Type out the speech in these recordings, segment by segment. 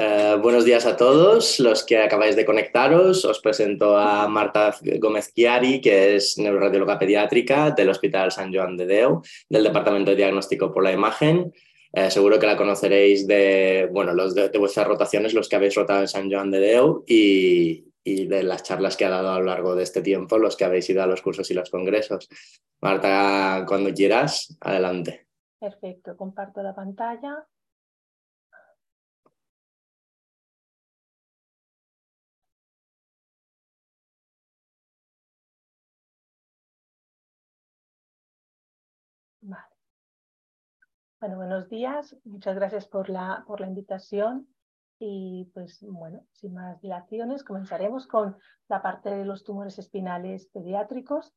Eh, buenos días a todos los que acabáis de conectaros. Os presento a Marta Gómez Chiari, que es neuroradióloga pediátrica del Hospital San Joan de Deu, del Departamento de Diagnóstico por la Imagen. Eh, seguro que la conoceréis de, bueno, los de, vuestras rotaciones, los que habéis rotado en San Joan de Deu y, y de las charlas que ha dado a lo largo de este tiempo, los que habéis ido a los cursos y los congresos. Marta, cuando quieras, adelante. Perfecto, comparto la pantalla. Bueno, buenos días. Muchas gracias por la, por la invitación. Y pues bueno, sin más dilaciones, comenzaremos con la parte de los tumores espinales pediátricos.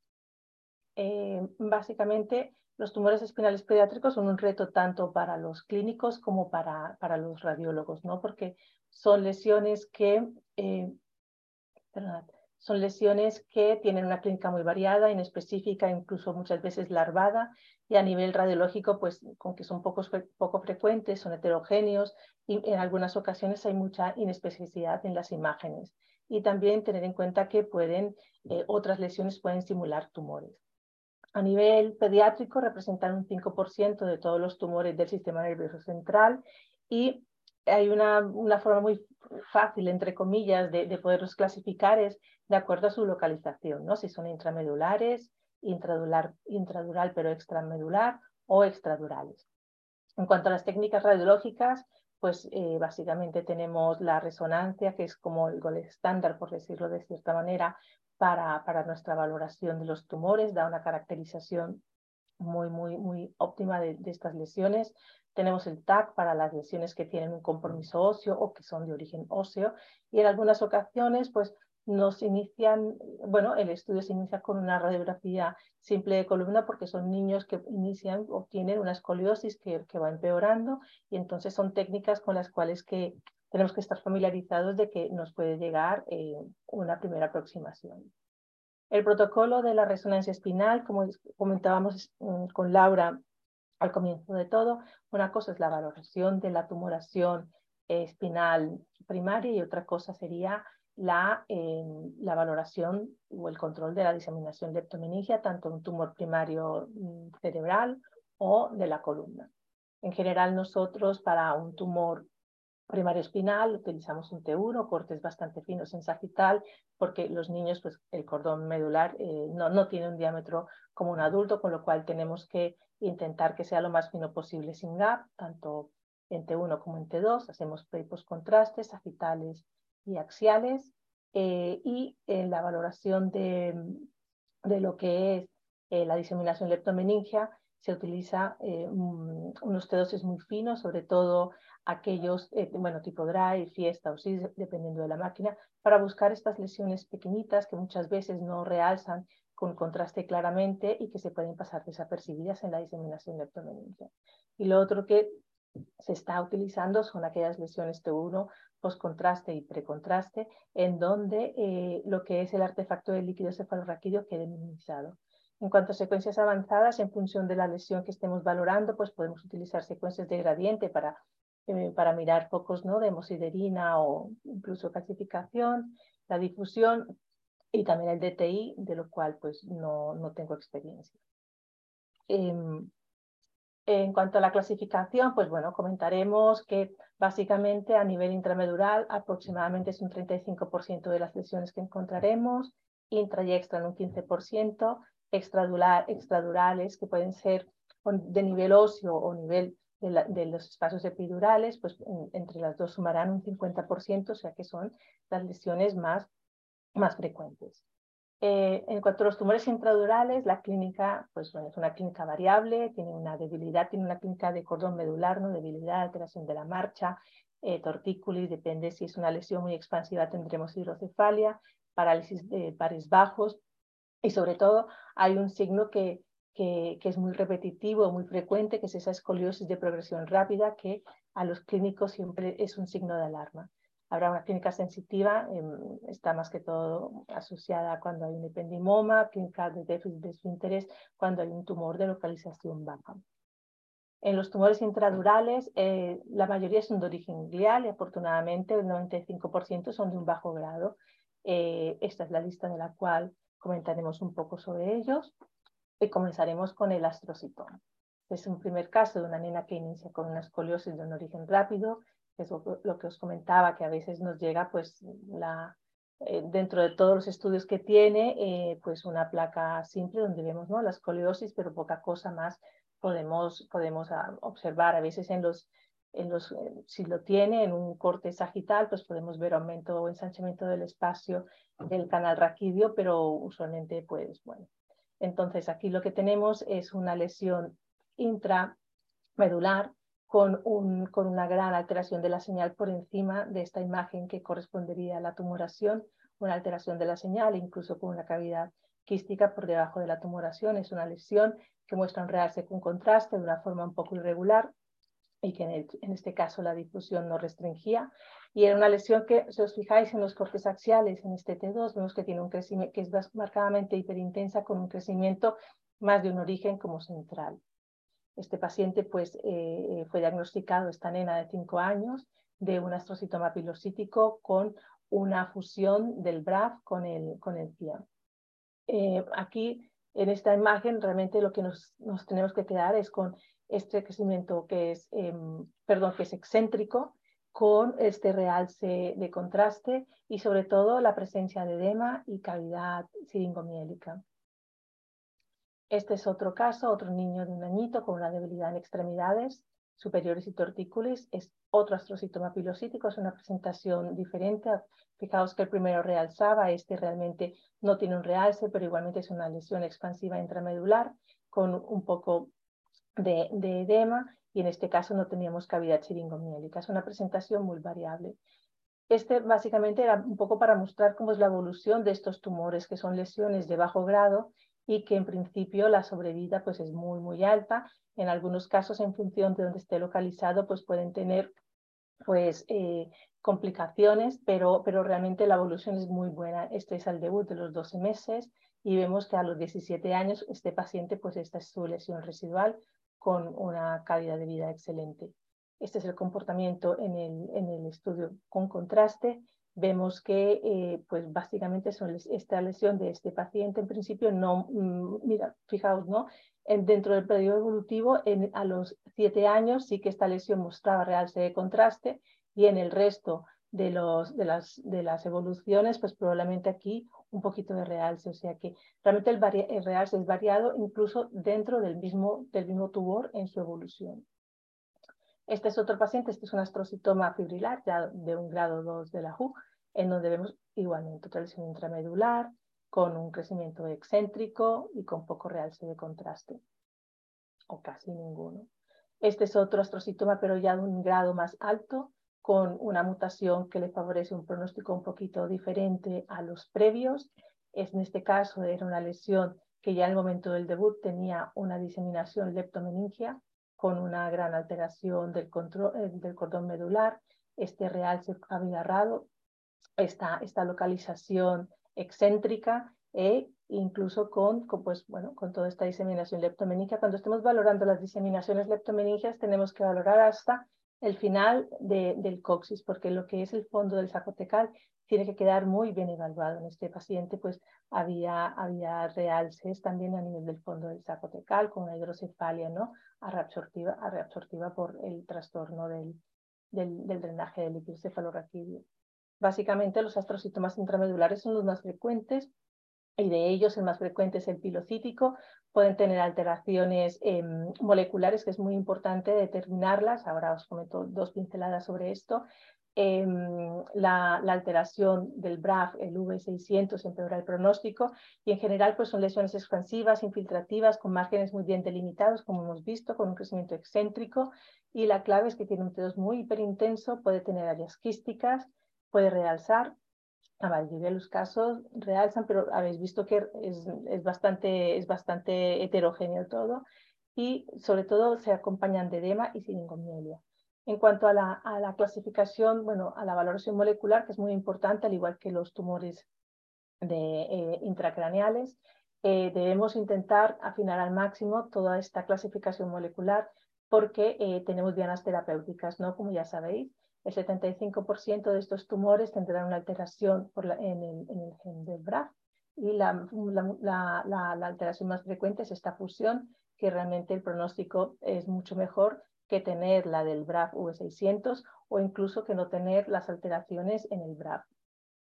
Eh, básicamente, los tumores espinales pediátricos son un reto tanto para los clínicos como para, para los radiólogos, ¿no? Porque son lesiones que, eh, son lesiones que tienen una clínica muy variada, inespecífica, incluso muchas veces larvada, y a nivel radiológico, pues con que son pocos, poco frecuentes, son heterogéneos y en algunas ocasiones hay mucha inespecificidad en las imágenes. Y también tener en cuenta que pueden, eh, otras lesiones pueden simular tumores. A nivel pediátrico representan un 5% de todos los tumores del sistema nervioso central y hay una, una forma muy fácil, entre comillas, de, de, poderlos clasificar es de acuerdo a su localización, ¿no? si son intramedulares, intradural, intradural pero extramedular o extradurales. En cuanto a las técnicas radiológicas, pues eh, básicamente tenemos la resonancia, que es como el gol estándar, por decirlo de cierta manera, para, para nuestra valoración de los tumores, da una caracterización muy, muy, muy óptima de, estas lesiones. Tenemos el TAC para las lesiones que tienen un compromiso óseo o que son de origen óseo. Y en algunas ocasiones, pues nos inician, bueno, el estudio se inicia con una radiografía simple de columna porque son niños que inician o tienen una escoliosis que, que va empeorando y entonces son técnicas con las cuales que tenemos que estar familiarizados de que nos puede llegar eh, una primera aproximación. El protocolo de la resonancia espinal, como comentábamos mm, con Laura al comienzo de todo, una cosa es la valoración de la tumoración espinal primaria y otra cosa sería la, la valoración o el control de la diseminación leptomeningia, tanto un tumor primario mm, cerebral o de la columna. En general, nosotros para un tumor primario espinal utilizamos un T1, cortes bastante finos en sagital, porque los niños, pues el cordón medular eh, no, no tiene un diámetro como un adulto, con lo cual tenemos que intentar que sea lo más fino posible sin gap, tanto en T1 como en T2. Hacemos pre contrastes, sagitales y axiales eh, y en la valoración de, de lo que es eh, la diseminación leptomeningia se utiliza eh, unos T2 muy finos, sobre todo aquellos, bueno, tipo dry, fiesta o sí, dependiendo de la máquina, para buscar estas lesiones pequeñitas que muchas veces no realzan con contraste claramente y que se pueden pasar desapercibidas en la diseminación leptomeningia. Y lo otro que se está utilizando son aquellas lesiones T1 postcontraste y precontraste, en donde eh, lo que es el artefacto del líquido cefalorraquídeo quede minimizado. En cuanto a secuencias avanzadas, en función de la lesión que estemos valorando, pues podemos utilizar secuencias de gradiente para, eh, para mirar focos ¿no? de hemosiderina o incluso calcificación, la difusión y también el DTI, de lo cual pues no, no tengo experiencia. Em, en cuanto a la clasificación, pues bueno, comentaremos que básicamente a nivel intramedural aproximadamente es un 35% de las lesiones que encontraremos, intra y extra en un 15%, extradurales que pueden ser de nivel óseo o nivel de, los espacios epidurales, pues entre las dos sumarán un 50%, o sea que son las lesiones más, más frecuentes. Eh, en cuanto a los tumores intradurales, la clínica pues, bueno, es una clínica variable, tiene una debilidad, tiene una clínica de cordón medular, ¿no? debilidad, alteración de la marcha, eh, tortícolis, depende si es una lesión muy expansiva tendremos hidrocefalia, parálisis de pares bajos y sobre todo hay un signo que, que, es muy repetitivo, muy frecuente, que es esa escoliosis de progresión rápida que a los clínicos siempre es un signo de alarma. Habrá una clínica sensitiva, em, está más que todo asociada cuando hay un ependimoma, clínica de déficit de su interés, cuando hay un tumor de localización baja. En los tumores intradurales, eh, la mayoría son de origen glial y afortunadamente el 95% son de un bajo grado. Eh, esta es la lista de la cual comentaremos un poco sobre ellos y comenzaremos con el astrocitoma. Es un primer caso de una nena que inicia con una escoliosis de un origen rápido, que es lo que os comentaba, que a veces nos llega pues la, eh, dentro de todos los estudios que tiene, eh, pues una placa simple donde vemos ¿no? la escoliosis, pero poca cosa más podemos, podemos ah, observar. A veces en los, en los, eh, si lo tiene en un corte sagital, pues podemos ver aumento o ensanchamiento del espacio del canal raquídeo, pero usualmente, pues bueno. Entonces aquí lo que tenemos es una lesión intramedular con, un, con una gran alteración de la señal por encima de esta imagen que correspondería a la tumoración, una alteración de la señal, incluso con una cavidad quística por debajo de la tumoración. Es una lesión que muestra un realce con contraste de una forma un poco irregular y que en, en, este caso la difusión no restringía. Y era una lesión que, si os fijáis en los cortes axiales, en este T2, vemos que tiene un crecimiento que es marcadamente hiperintensa con un crecimiento más de un origen como central. Este paciente pues, eh, fue diagnosticado, esta nena de 5 años, de un astrocitoma pilocítico con una fusión del BRAF con el, con el. Eh, aquí, en esta imagen, realmente lo que nos, nos, tenemos que quedar es con este crecimiento que es, em, perdón, que es excéntrico, con este realce de contraste y sobre todo la presencia de edema y cavidad siringomiélica. Este es otro caso, otro niño de un añito con una debilidad en extremidades superiores y tortícolis. Es otro astrocitoma pilocítico, es una presentación diferente. Fijaos que el primero realzaba, este realmente no tiene un realce, pero igualmente es una lesión expansiva intramedular con un poco de, de edema y en este caso no teníamos cavidad chiringomiélica. Es una presentación muy variable. Este básicamente era un poco para mostrar cómo es la evolución de estos tumores, que son lesiones de bajo grado y que en principio la sobrevida pues es muy, muy alta. En algunos casos, en función de donde esté localizado, pues pueden tener pues eh, complicaciones, pero, pero realmente la evolución es muy buena. Este es el debut de los 12 meses y vemos que a los 17 años este paciente, pues esta es su lesión residual con una calidad de vida excelente. Este es el comportamiento en el, en el estudio con contraste vemos que eh, pues básicamente son esta lesión de este paciente en principio no, mm, mira, fijaos, ¿no? dentro del periodo evolutivo, en, a los siete años sí que esta lesión mostraba realce de contraste y en el resto de, los, de, las, de las evoluciones, pues probablemente aquí un poquito de realce, o sea que realmente el, el realce es variado incluso dentro del mismo, del mismo tumor en su evolución. Este es otro paciente, este es un astrocitoma fibrilar ya de un grado 2 de la HU, en donde vemos igualmente otra lesión intramedular con un crecimiento excéntrico y con poco realce de contraste, o casi ninguno. Este es otro astrocitoma, pero ya de un grado más alto, con una mutación que le favorece un pronóstico un poquito diferente a los previos. En este caso era una lesión que ya en el momento del debut tenía una diseminación leptomeningia con una gran alteración del, control, eh, del cordón medular, este realce abigarrado, esta, esta localización excéntrica e incluso con, pues, bueno, con toda esta diseminación leptomeningia. Cuando estemos valorando las diseminaciones leptomeningias tenemos que valorar hasta el final del coxis, porque lo que es el fondo del sacotecal tiene que quedar muy bien evaluado. En este paciente pues había, había realces también a nivel del fondo del sacotecal con una hidrocefalia ¿no? reabsortiva, reabsortiva por el trastorno del, del, drenaje del líquido cefalorraquídeo. Básicamente los astrocitomas intramedulares son los más frecuentes y de ellos el más frecuente es el pilocítico. Pueden tener alteraciones em, moleculares, que es muy importante determinarlas. Ahora os comento dos pinceladas sobre esto. Em, la, alteración del BRAF, el V600, empeora el pronóstico y en general pues son lesiones expansivas, infiltrativas, con márgenes muy bien delimitados, como hemos visto, con un crecimiento excéntrico y la clave es que tiene un T2 muy hiperintenso, puede tener áreas quísticas, puede realzar. La mayoría de los casos realzan, pero habéis visto que es, bastante, heterogéneo todo y sobre todo se acompañan de edema y siringomielia. En cuanto a la, a la, clasificación, bueno, a la valoración molecular, que es muy importante, al igual que los tumores de, eh, intracraneales, eh, debemos intentar afinar al máximo toda esta clasificación molecular porque eh, tenemos dianas terapéuticas, ¿no? Como ya sabéis, el 75% de estos tumores tendrán una alteración en, el, gen del BRAF y la, alteración más frecuente es esta fusión, que realmente el pronóstico es mucho mejor que tener la del BRAF V600 o incluso que no tener las alteraciones en el BRAF.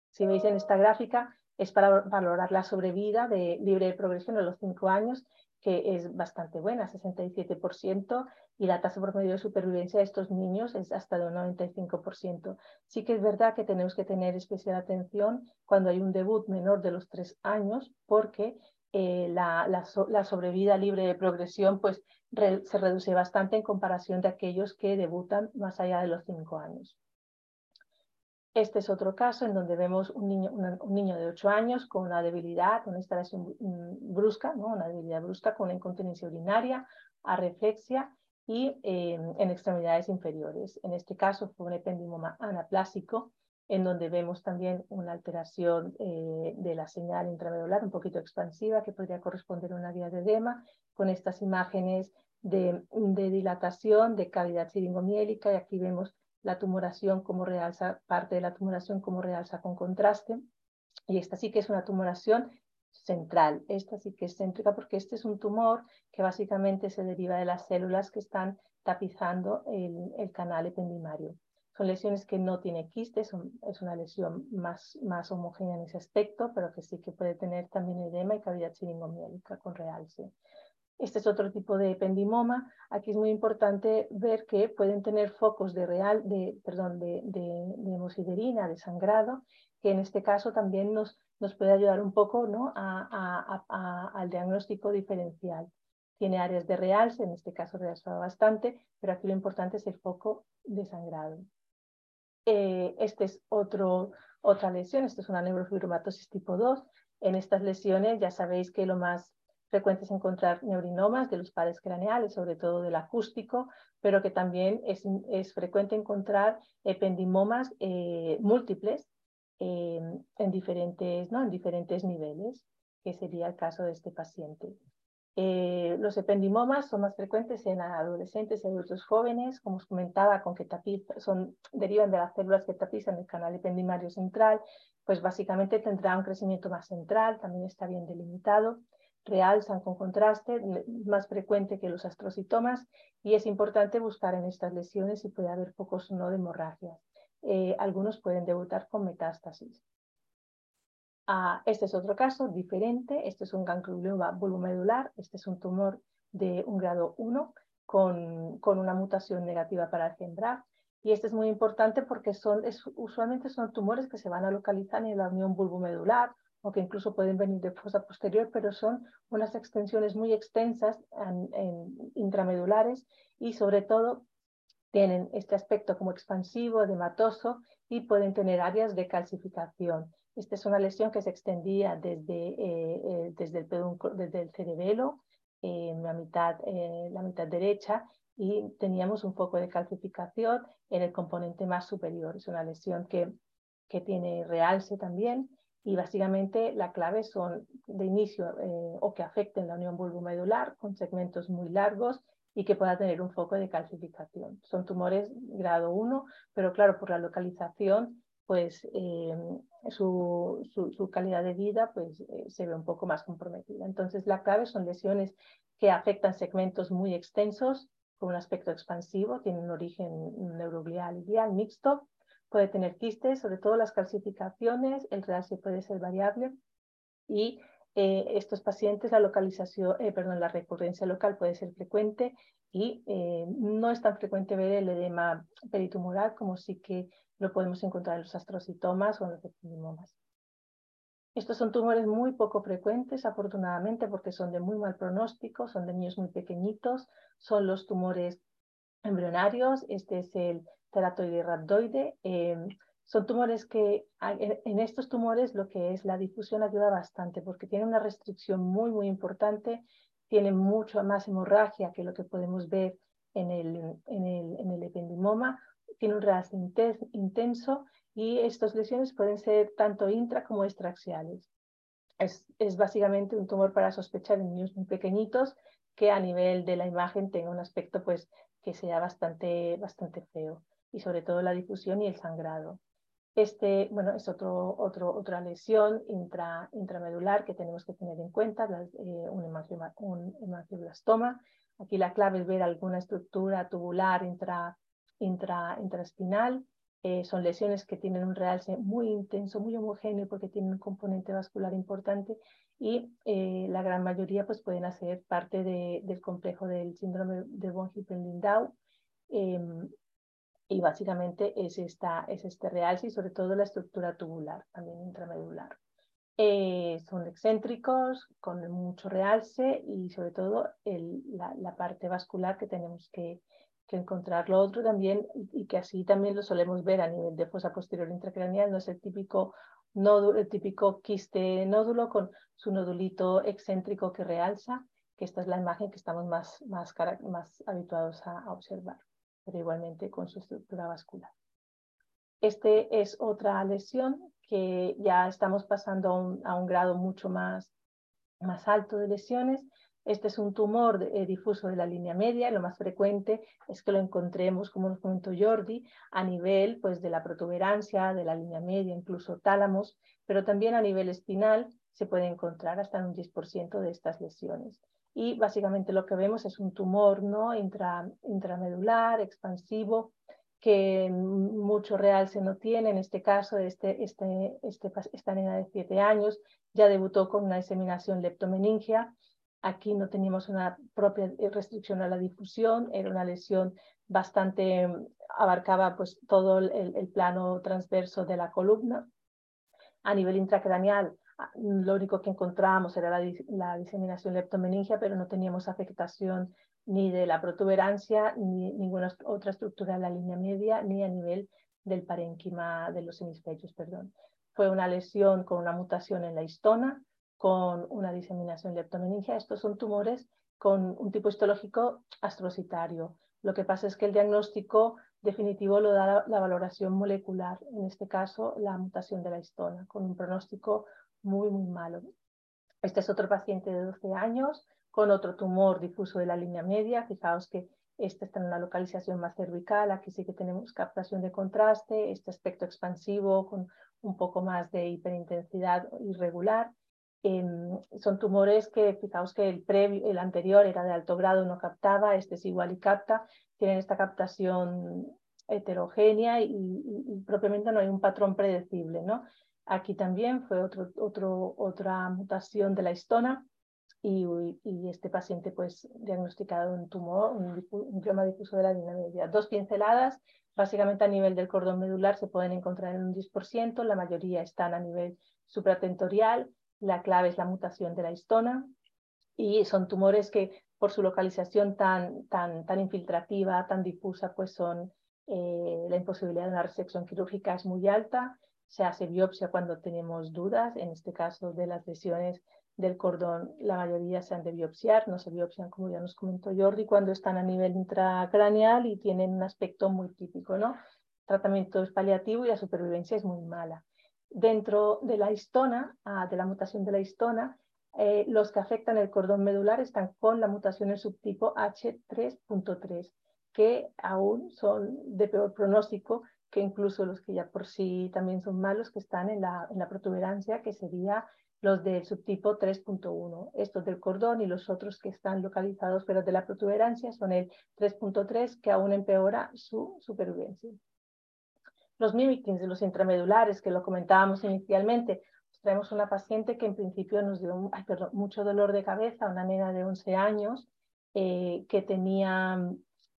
Si veis en esta gráfica, es para valorar la sobrevida de libre de progresión a los 5 años, que es bastante buena, 67%, y la tasa promedio de supervivencia de estos niños es hasta de un 95%. Sí que es verdad que tenemos que tener especial atención cuando hay un debut menor de los 3 años, porque eh, la, la, sobrevida libre de progresión pues, se reduce bastante en comparación de aquellos que debutan más allá de los 5 años. Este es otro caso en donde vemos un niño, un niño de 8 años con una debilidad, una instalación mm, brusca, ¿no? una debilidad brusca con incontinencia urinaria, areflexia y eh, en extremidades inferiores. En este caso fue un ependimoma anaplásico, en donde vemos también una alteración eh, de la señal intramedular un poquito expansiva que podría corresponder a una vía de edema, con estas imágenes de, de dilatación, de cavidad siringomiélica, y aquí vemos la tumoración como realza, parte de la tumoración como realza con contraste. Y esta sí que es una tumoración central. Esta sí que es céntrica porque este es un tumor que básicamente se deriva de las células que están tapizando el, canal ependimario. Son lesiones que no tiene quistes, es una lesión más, más homogénea en ese aspecto, pero que sí que puede tener también edema y cavidad siringomiélica con realce. Este es otro tipo de ependimoma. Aquí es muy importante ver que pueden tener focos de real, de, perdón, de, de, hemosiderina, de sangrado, que en este caso también nos, nos puede ayudar un poco ¿no? al diagnóstico diferencial. Tiene áreas de realce, en este caso realza bastante, pero aquí lo importante es el foco de sangrado. Eh, este es otro, otra lesión, esto es una neurofibromatosis tipo 2. En estas lesiones ya sabéis que lo más frecuente es encontrar neurinomas de los pares craneales, sobre todo del acústico, pero que también es, es frecuente encontrar ependimomas eh, múltiples eh, en, diferentes, ¿no? en diferentes niveles, que sería el caso de este paciente. Eh, los ependimomas son más frecuentes en adolescentes y adultos jóvenes, como os comentaba, con que son, derivan de las células que tapizan el canal ependimario central, pues básicamente tendrá un crecimiento más central, también está bien delimitado realzan con contraste, más frecuente que los astrocitomas, y es importante buscar en estas lesiones si puede haber focos o no de hemorragias. Eh, algunos pueden debutar con metástasis. Ah, este es otro caso diferente, este es un ganglioma bulbomedular, este es un tumor de un grado 1 con, con una mutación negativa para el y este es muy importante porque son, usualmente son tumores que se van a localizar en la unión bulbomedular o que incluso pueden venir de fosa posterior, pero son unas extensiones muy extensas en, intramedulares y sobre todo tienen este aspecto como expansivo, edematoso y pueden tener áreas de calcificación. Esta es una lesión que se extendía desde, eh, eh, desde, el, desde el cerebelo, en la, mitad, eh, la mitad derecha, y teníamos un foco de calcificación en el componente más superior. Es una lesión que, que tiene realce también y básicamente la clave son de inicio eh, o que afecten la unión bulbomedular con segmentos muy largos y que pueda tener un foco de calcificación. Son tumores grado 1, pero claro, por la localización, pues eh, su, su, calidad de vida pues, eh, se ve un poco más comprometida. Entonces, la clave son lesiones que afectan segmentos muy extensos con un aspecto expansivo, tienen un origen neuroglial y mixto puede tener quistes, sobre todo las calcificaciones, el realce puede ser variable y eh, estos pacientes la localización, eh, perdón, la recurrencia local puede ser frecuente y eh, no es tan frecuente ver el edema peritumoral como sí que lo podemos encontrar en los astrocitomas o en los epidimomas. Estos son tumores muy poco frecuentes, afortunadamente, porque son de muy mal pronóstico, son de niños muy pequeñitos, son los tumores embrionarios. Este es el teratoide rhabdoide. Em, son tumores que en estos tumores lo que es la difusión ayuda bastante porque tiene una restricción muy, muy importante, tiene mucho más hemorragia que lo que podemos ver en el, en el, en el ependimoma, tiene un ras intenso y estas lesiones pueden ser tanto intra como extraxiales. Es, es, básicamente un tumor para sospechar en niños muy pequeñitos que a nivel de la imagen tenga un aspecto pues que sea bastante, bastante feo y sobre todo la difusión y el sangrado. Este, bueno, es otro, otro, otra lesión intra, intramedular que tenemos que tener en cuenta, eh, un. Aquí la clave es ver alguna estructura tubular intra, intra, intraespinal. Eh, son lesiones que tienen un realce muy intenso, muy homogéneo porque tienen un componente vascular importante y eh, la gran mayoría pues, pueden hacer parte del complejo del síndrome de von Hippel-Lindau. Y básicamente es, esta, es este realce y sobre todo la estructura tubular, también intramedular. Eh, son excéntricos, con mucho realce y sobre todo el, la, parte vascular que tenemos que, que, encontrar. Lo otro también, y que así también lo solemos ver a nivel de fosa posterior intracraneal, no es el típico nódulo, el típico quiste nódulo con su nodulito excéntrico que realza, que esta es la imagen que estamos más, más, más habituados a observar pero igualmente con su estructura vascular. Este es otra lesión que ya estamos pasando a un, grado mucho más, más alto de lesiones. Este es un tumor eh, difuso de la línea media. Lo más frecuente es que lo encontremos, como nos comentó Jordi, a nivel pues, de la protuberancia, de la línea media, incluso tálamos, pero también a nivel espinal se puede encontrar hasta un 10% de estas lesiones y básicamente lo que vemos es un tumor ¿no? intramedular, expansivo, que mucho real se no tiene. En este caso, este, este, este, esta nena de 7 años ya debutó con una diseminación leptomeningia. Aquí no teníamos una propia restricción a la difusión, era una lesión bastante, abarcaba pues todo el, el plano transverso de la columna. A nivel intracraneal, lo único que encontramos era la, diseminación leptomeningia, pero no teníamos afectación ni de la protuberancia, ni ninguna otra estructura de la línea media, ni a nivel del parénquima de los hemisferios. Perdón. Fue una lesión con una mutación en la histona, con una diseminación leptomeningia. Estos son tumores con un tipo histológico astrocitario. Lo que pasa es que el diagnóstico definitivo lo da la valoración molecular, en este caso la mutación de la histona, con un pronóstico muy, muy malo. Este es otro paciente de 12 años con otro tumor difuso de la línea media. Fijaos que este está en una localización más cervical, aquí sí que tenemos captación de contraste, este aspecto expansivo con un poco más de hiperintensidad irregular. Em, son tumores que, fijaos que el, previo, el anterior era de alto grado, no captaba, este es igual y capta, tienen esta captación heterogénea y, y propiamente no hay un patrón predecible, ¿no? Aquí también fue otro, otra mutación de la histona y, este paciente pues diagnosticado un tumor, un, un difuso de la media. Dos pinceladas, básicamente a nivel del cordón medular se pueden encontrar en un 10%, la mayoría están a nivel supratentorial, la clave es la mutación de la histona y son tumores que por su localización tan, tan, tan infiltrativa, tan difusa, pues son eh, la imposibilidad de una resección quirúrgica es muy alta se hace biopsia cuando tenemos dudas, en este caso de las lesiones del cordón, la mayoría se han de biopsiar, no se biopsian como ya nos comentó Jordi, cuando están a nivel intracraneal y tienen un aspecto muy típico, ¿no? tratamiento es paliativo y la supervivencia es muy mala. Dentro de la histona, ah, de la mutación de la histona, eh, los que afectan el cordón medular están con la mutación en subtipo H3.3, que aún son de peor pronóstico que incluso los que ya por sí también son malos, que están en la, en la protuberancia, que sería los del subtipo 3.1. Estos del cordón y los otros que están localizados pero de la protuberancia son el 3.3, que aún empeora su supervivencia. Los mimikins de los intramedulares, que lo comentábamos inicialmente, pues traemos una paciente que en principio nos dio mucho dolor de cabeza, una nena de 11 años, eh, que tenía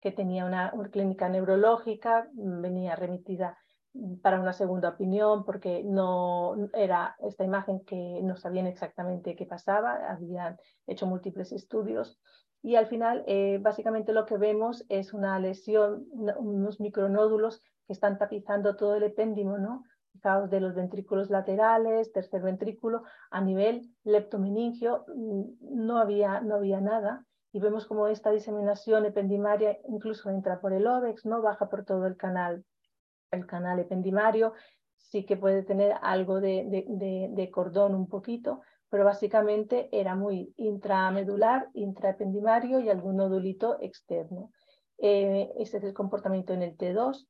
que tenía una, clínica neurológica, mm, venía remitida mm, para una segunda opinión porque no era esta imagen que no sabían exactamente qué pasaba, habían hecho múltiples estudios y al final eh, básicamente lo que vemos es una lesión, unos micronódulos que están tapizando todo el epéndimo, ¿no? Fijaos de los ventrículos laterales, tercer ventrículo, a nivel leptomeningio mm, no había, no había nada y vemos como esta diseminación ependimaria incluso entra por el óvex, no baja por todo el canal, el canal ependimario, sí que puede tener algo de, de, cordón un poquito, pero básicamente era muy intramedular, intraependimario y algún nodulito externo. Eh, este es el comportamiento en el T2.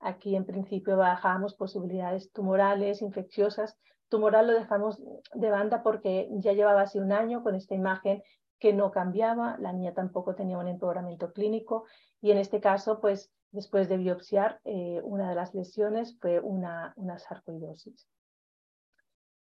Aquí en principio bajamos posibilidades tumorales, infecciosas. Tumoral lo dejamos de banda porque ya llevaba así un año con esta imagen que no cambiaba, la niña tampoco tenía un empeoramiento clínico y en este caso, pues después de biopsiar, eh, una de las lesiones fue una, una sarcoidosis.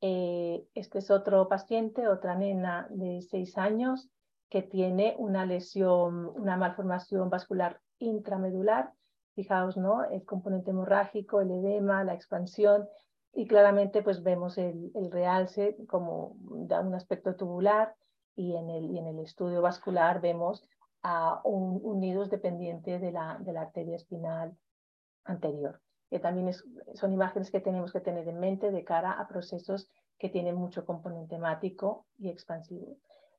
Eh, este es otro paciente, otra nena de seis años que tiene una lesión, una malformación vascular intramedular. Fijaos, ¿no? El componente hemorrágico, el edema, la expansión y claramente pues vemos el realce como da un aspecto tubular y en el, en el estudio vascular vemos a un, unidos dependiente de la, de la arteria espinal anterior. Que también son imágenes que tenemos que tener en mente de cara a procesos que tienen mucho componente hemático y expansivo.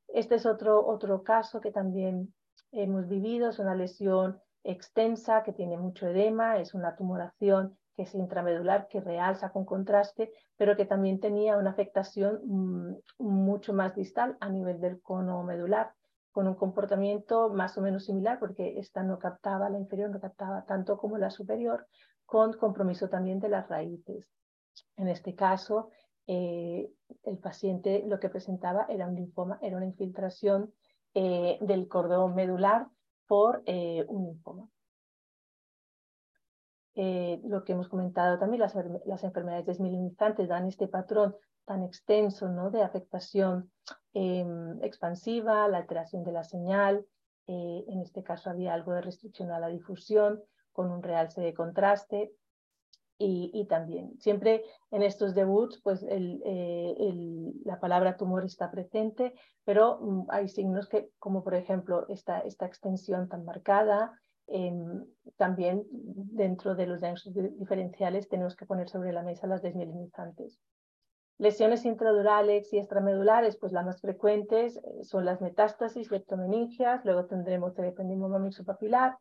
Este es otro, otro caso que también hemos vivido, es una lesión extensa que tiene mucho edema, es una tumoración que es intramedular, que realza con contraste, pero que también tenía una afectación mm, mucho más distal a nivel del cono medular, con un comportamiento más o menos similar, porque esta no captaba, la inferior no captaba tanto como la superior, con compromiso también de las raíces. En este caso, eh, el paciente lo que presentaba era un linfoma, era una infiltración eh, del cordón medular por eh, un linfoma. Eh, lo que hemos comentado también, las, las, enfermedades desmilinizantes dan este patrón tan extenso ¿no? de afectación em, expansiva, la alteración de la señal, eh, en este caso había algo de restricción a la difusión con un realce de contraste y, y también siempre en estos debuts pues el, eh, el, la palabra tumor está presente, pero mm, hay signos que como por ejemplo esta, esta extensión tan marcada, Em, también dentro de los diagnósticos diferenciales tenemos que poner sobre la mesa las desmielinizantes. Lesiones intradurales y extramedulares, pues las más frecuentes eh, son las metástasis, leptomeningias, luego tendremos el ependimoma mixopapilar,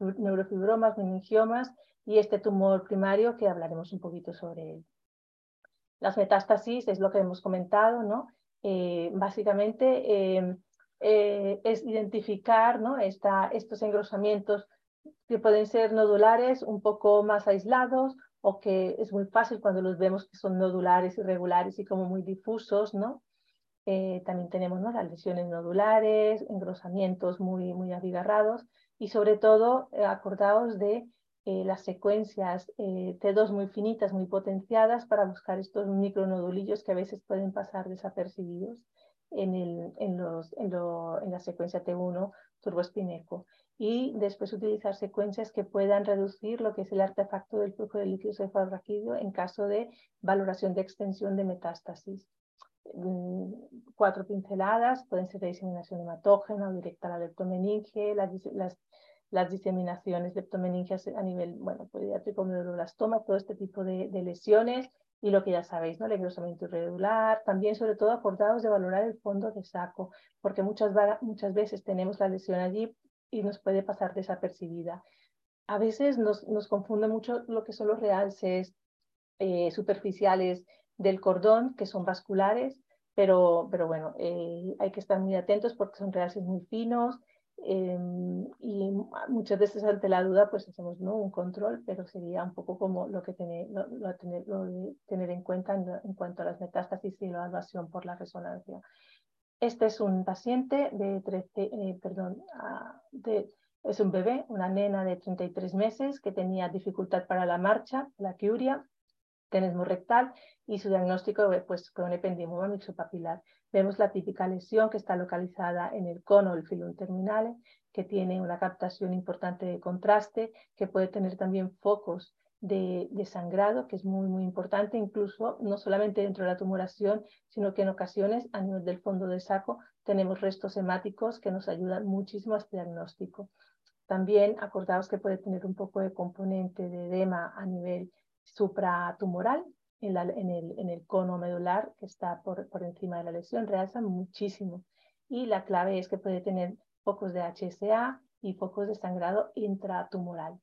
neurofibromas, meningiomas y este tumor primario que hablaremos un poquito sobre él. Las metástasis es lo que hemos comentado, ¿no? Eh, básicamente em, eh, es identificar ¿no? Esta, estos engrosamientos que pueden ser nodulares un poco más aislados o que es muy fácil cuando los vemos que son nodulares, irregulares y como muy difusos, ¿no? Eh, también tenemos ¿no? las lesiones nodulares, engrosamientos muy, muy abigarrados y sobre todo eh, acordaos de las secuencias T2 muy finitas, muy potenciadas para buscar estos micronodulillos que a veces pueden pasar desapercibidos en, el, en, los, en, lo, en la secuencia T1 turboespineco y después utilizar secuencias que puedan reducir lo que es el artefacto del flujo de líquido cefalorraquídeo en caso de valoración de extensión de metástasis. Mm, cuatro pinceladas, pueden ser de diseminación hematógena o directa a la leptomeninge, las, las, las diseminaciones leptomeningias a nivel bueno, pediátrico, medulloblastoma, todo este tipo de, de lesiones, y lo que ya sabéis, ¿no? el engrosamiento irregular, también sobre todo acordados de valorar el fondo de saco, porque muchas, veces tenemos la lesión allí y nos puede pasar desapercibida. A veces nos, confunde mucho lo que son los realces eh, superficiales del cordón, que son vasculares, pero, pero bueno, eh, hay que estar muy atentos porque son realces muy finos, Em, y muchas veces ante la duda pues hacemos ¿no? un control, pero sería un poco como lo que tener, tener, tener en cuenta en, cuanto a las metástasis y la evaluación por la resonancia. Este es un paciente de 13, eh, perdón, de, es un bebé, una nena de 33 meses que tenía dificultad para la marcha, la quiuria, tenesmo rectal y su diagnóstico pues, fue un ependimoma mixopapilar. Vemos la típica lesión que está localizada en el cono del filum terminale, que tiene una captación importante de contraste, que puede tener también focos de, sangrado, que es muy, muy importante, incluso no solamente dentro de la tumoración, sino que en ocasiones a nivel del fondo del saco tenemos restos hemáticos que nos ayudan muchísimo a este diagnóstico. También acordaos que puede tener un poco de componente de edema a nivel supratumoral, en, el, en el, cono medular que está por, encima de la lesión, realza muchísimo. Y la clave es que puede tener focos de HSA y focos de sangrado intratumoral.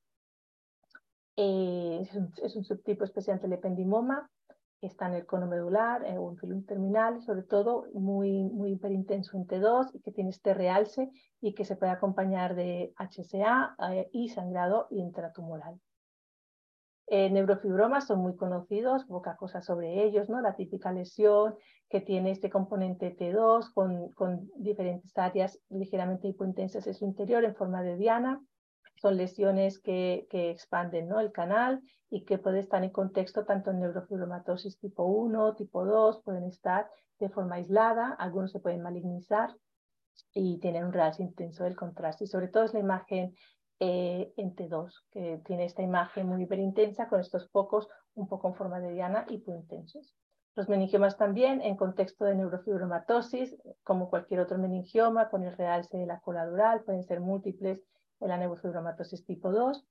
Eh, es, un, es, un, subtipo especial del ependimoma. está en el cono medular eh, o en filum terminal, sobre todo muy, muy hiperintenso en T2 y que tiene este realce y que se puede acompañar de HSA eh, y sangrado intratumoral. Eh, neurofibromas son muy conocidos, poca cosa sobre ellos, ¿no? La típica lesión que tiene este componente T2 con, diferentes áreas ligeramente hipointensas en su interior en forma de diana. Son lesiones que, que expanden ¿no? el canal y que pueden estar en contexto tanto en neurofibromatosis tipo 1, tipo 2, pueden estar de forma aislada, algunos se pueden malignizar y tienen un realce intenso del contraste. Y sobre todo es la imagen eh, en T2, que tiene esta imagen muy hiperintensa con estos pocos un poco en forma de diana y muy intensos. Los meningiomas también en contexto de neurofibromatosis, como cualquier otro meningioma, con el realce de la cola dural, pueden ser múltiples en la neurofibromatosis tipo 2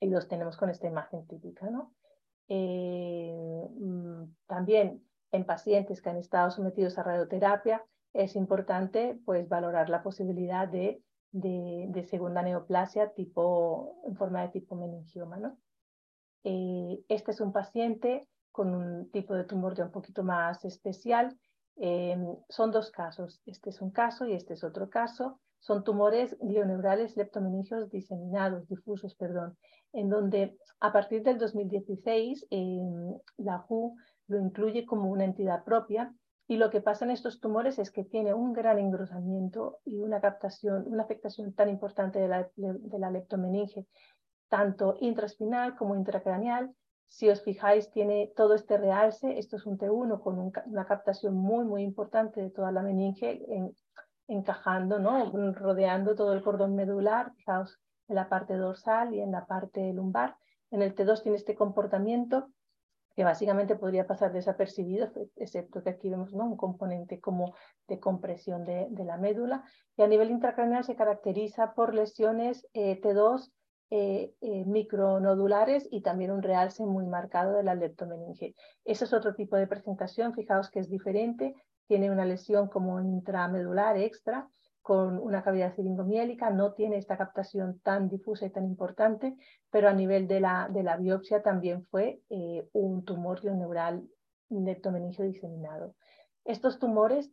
y los tenemos con esta imagen típica. ¿no? Eh, mm, también en pacientes que han estado sometidos a radioterapia es importante pues, valorar la posibilidad de de, segunda neoplasia tipo, en forma de tipo meningioma. ¿no? Eh, este es un paciente con un tipo de tumor ya un poquito más especial. Eh, son dos casos, este es un caso y este es otro caso. Son tumores glioneurales leptomeningios diseminados, difusos, perdón, en donde a partir del 2016 eh, la WHO lo incluye como una entidad propia y lo que pasa en estos tumores es que tiene un gran engrosamiento y una captación, una afectación tan importante de la, de leptomeninge, tanto intraspinal como intracraneal. Si os fijáis, tiene todo este realce, esto es un T1 con una captación muy, muy importante de toda la meninge, encajando, ¿no? rodeando todo el cordón medular, fijaos, en la parte dorsal y en la parte lumbar. En el T2 tiene este comportamiento que básicamente podría pasar desapercibido, excepto que aquí vemos ¿no? un componente como de compresión de, la médula. Y a nivel intracraneal se caracteriza por lesiones eh, T2 eh, eh, micronodulares y también un realce muy marcado de la leptomeninge. Ese es otro tipo de presentación, fijaos que es diferente, tiene una lesión como intramedular extra, con una cavidad ciringomiélica, no tiene esta captación tan difusa y tan importante, pero a nivel de la, de la biopsia también fue eh, un tumor neural leptomeningio diseminado. Estos tumores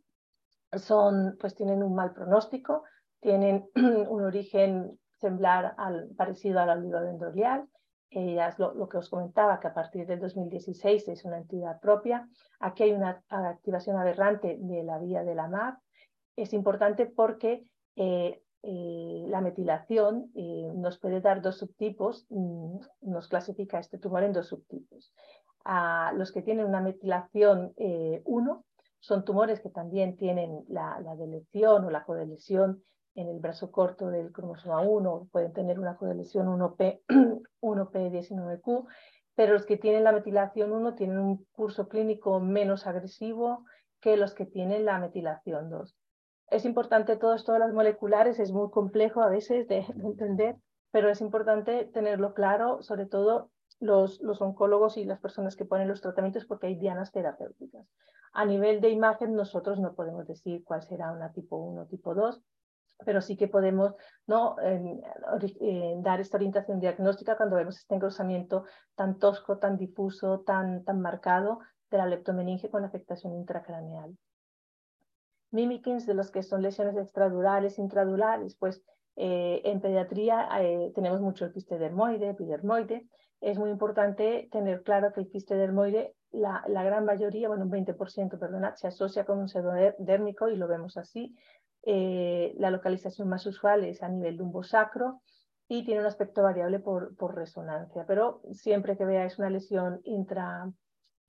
son, pues tienen un mal pronóstico, tienen un origen semblar al, parecido al oligodendrolial, eh, es lo, lo, que os comentaba, que a partir del 2016 es una entidad propia. Aquí hay una activación aberrante de la vía de la MAP, es importante porque eh, eh, la metilación eh, nos puede dar dos subtipos, mm, nos clasifica este tumor en dos subtipos. Los que tienen una metilación 1 son tumores que también tienen la, la deleción o la codelesión en el brazo corto del cromosoma 1, pueden tener una codelesión 1P, 1P19Q, pero los que tienen la metilación 1 tienen un curso clínico menos agresivo que los que tienen la metilación 2 es importante todo esto de las moleculares, es muy complejo a veces de, entender, pero es importante tenerlo claro, sobre todo los, los, oncólogos y las personas que ponen los tratamientos porque hay dianas terapéuticas. A nivel de imagen nosotros no podemos decir cuál será una tipo 1 o tipo 2, pero sí que podemos ¿no? Dar esta orientación diagnóstica cuando vemos este engrosamiento tan tosco, tan difuso, tan, tan marcado de la leptomeninge con afectación intracraneal mimikins de los que son lesiones extradurales, intradurales, pues eh, en pediatría eh, tenemos mucho el quiste dermoide, epidermoide. Es muy importante tener claro que el quiste dermoide, la, la gran mayoría, bueno, un 20%, perdona, se asocia con un pseudodérmico y lo vemos así. Eh, la localización más usual es a nivel lumbosacro y tiene un aspecto variable por, por resonancia, pero siempre que veáis una lesión intra,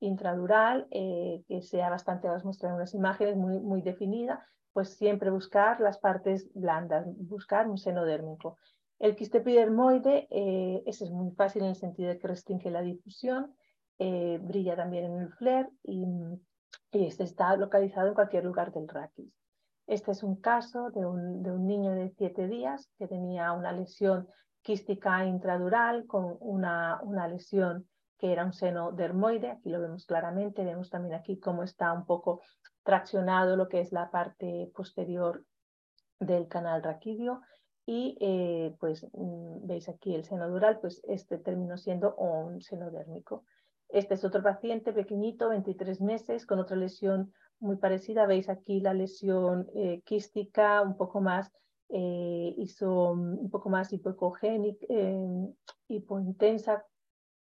intradural, eh, que sea bastante, vamos a mostrar unas imágenes muy, muy definida, pues siempre buscar las partes blandas, buscar un seno dérmico. El quiste epidermoide, eh, ese es muy fácil en el sentido de que restringe la difusión, eh, brilla también en el flare y, y, este está localizado en cualquier lugar del raquis. Este es un caso de un, de un niño de 7 días que tenía una lesión quística intradural con una, una lesión que era un seno dermoide, aquí lo vemos claramente, vemos también aquí cómo está un poco traccionado lo que es la parte posterior del canal raquídeo y eh, pues mm, veis aquí el seno dural, pues este terminó siendo un seno dérmico. Este es otro paciente pequeñito, 23 meses, con otra lesión muy parecida. Veis aquí la lesión eh, quística, un poco más, eh, hizo, un poco más hipoecogénica, eh, hipointensa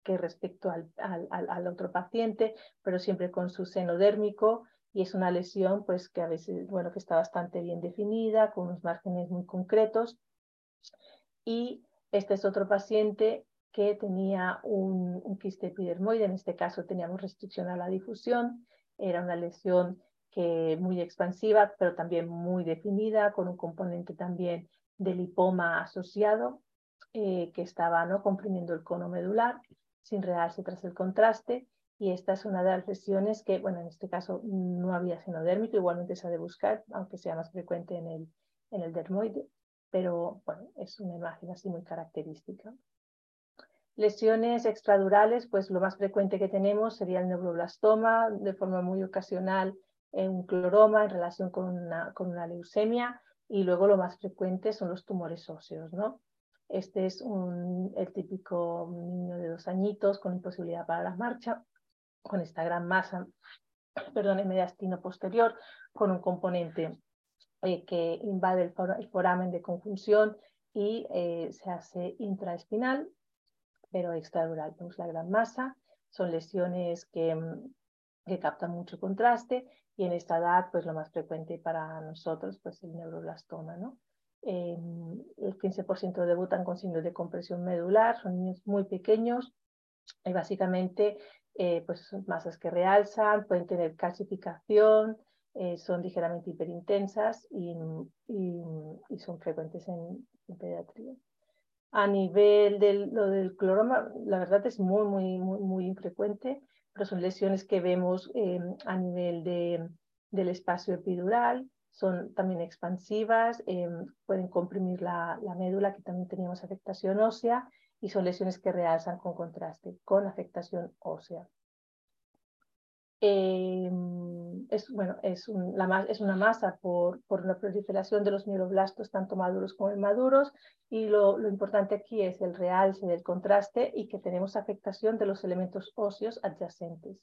que respecto al, al, otro paciente, pero siempre con su seno dérmico y es una lesión pues que a veces, bueno, que está bastante bien definida, con unos márgenes muy concretos. Y este es otro paciente que tenía un, quiste epidermoide, en este caso teníamos restricción a la difusión, era una lesión que muy expansiva, pero también muy definida, con un componente también de lipoma asociado, eh, que estaba ¿no? comprimiendo el cono medular, sin realce tras el contraste, y esta es una de las lesiones que, bueno, en este caso no había seno dérmico, igualmente se ha de buscar, aunque sea más frecuente en el, en el dermoide, pero bueno, es una imagen así muy característica. Lesiones extradurales, pues lo más frecuente que tenemos sería el neuroblastoma, de forma muy ocasional un cloroma en relación con una, con una leucemia, y luego lo más frecuente son los tumores óseos, ¿no? Este es un, el típico niño de dos añitos con imposibilidad para la marcha, con esta gran masa, perdón, en mediastino posterior, con un componente eh, que invade el, foramen de conjunción y eh, se hace intraespinal pero extradural. Vemos la gran masa, son lesiones que, mm, que captan mucho contraste y en esta edad, pues lo más frecuente para nosotros, pues el neuroblastoma, ¿no? Em, el 15% debutan con signos de compresión medular, son niños muy pequeños y básicamente eh, pues son masas que realzan, pueden tener calcificación, eh, son ligeramente hiperintensas y, y, son frecuentes en, en pediatría. A nivel de lo del cloroma, la verdad es muy, muy, muy, muy infrecuente, pero son lesiones que vemos eh, a nivel de, del espacio epidural, son también expansivas, eh, pueden comprimir la, la, médula, que también teníamos afectación ósea, y son lesiones que realzan con contraste, con afectación ósea. Em, es, bueno, es, la, es, una masa por, por una proliferación de los mieloblastos, tanto maduros como inmaduros, y lo, lo, importante aquí es el realce del contraste y que tenemos afectación de los elementos óseos adyacentes.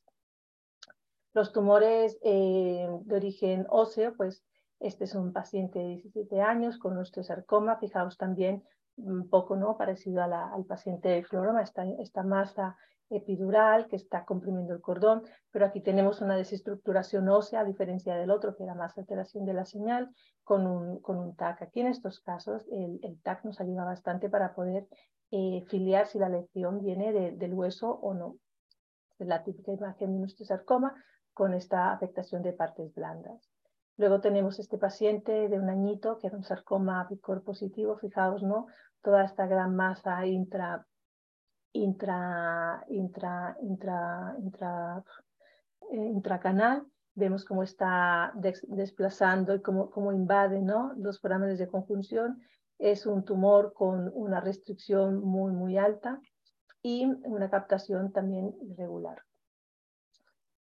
Los tumores eh, de origen óseo, pues este es un paciente de 17 años con osteosarcoma, fijaos también un poco ¿no? parecido al paciente de floroma, esta, masa epidural que está comprimiendo el cordón, pero aquí tenemos una desestructuración ósea a diferencia del otro que era más alteración de la señal con un, con un TAC. Aquí en estos casos el, el TAC nos ayuda bastante para poder eh, filiar si la lesión viene del hueso o no. Es la típica imagen de un sarcoma con esta afectación de partes blandas. Luego tenemos este paciente de un añito que era un sarcoma picor positivo, fijaos, ¿no? Toda esta gran masa intra intra, intra, intra, intra, eh, intracanal. Vemos cómo está desplazando y cómo, cómo invade ¿no? los parámetros de conjunción. Es un tumor con una restricción muy, muy alta y una captación también irregular.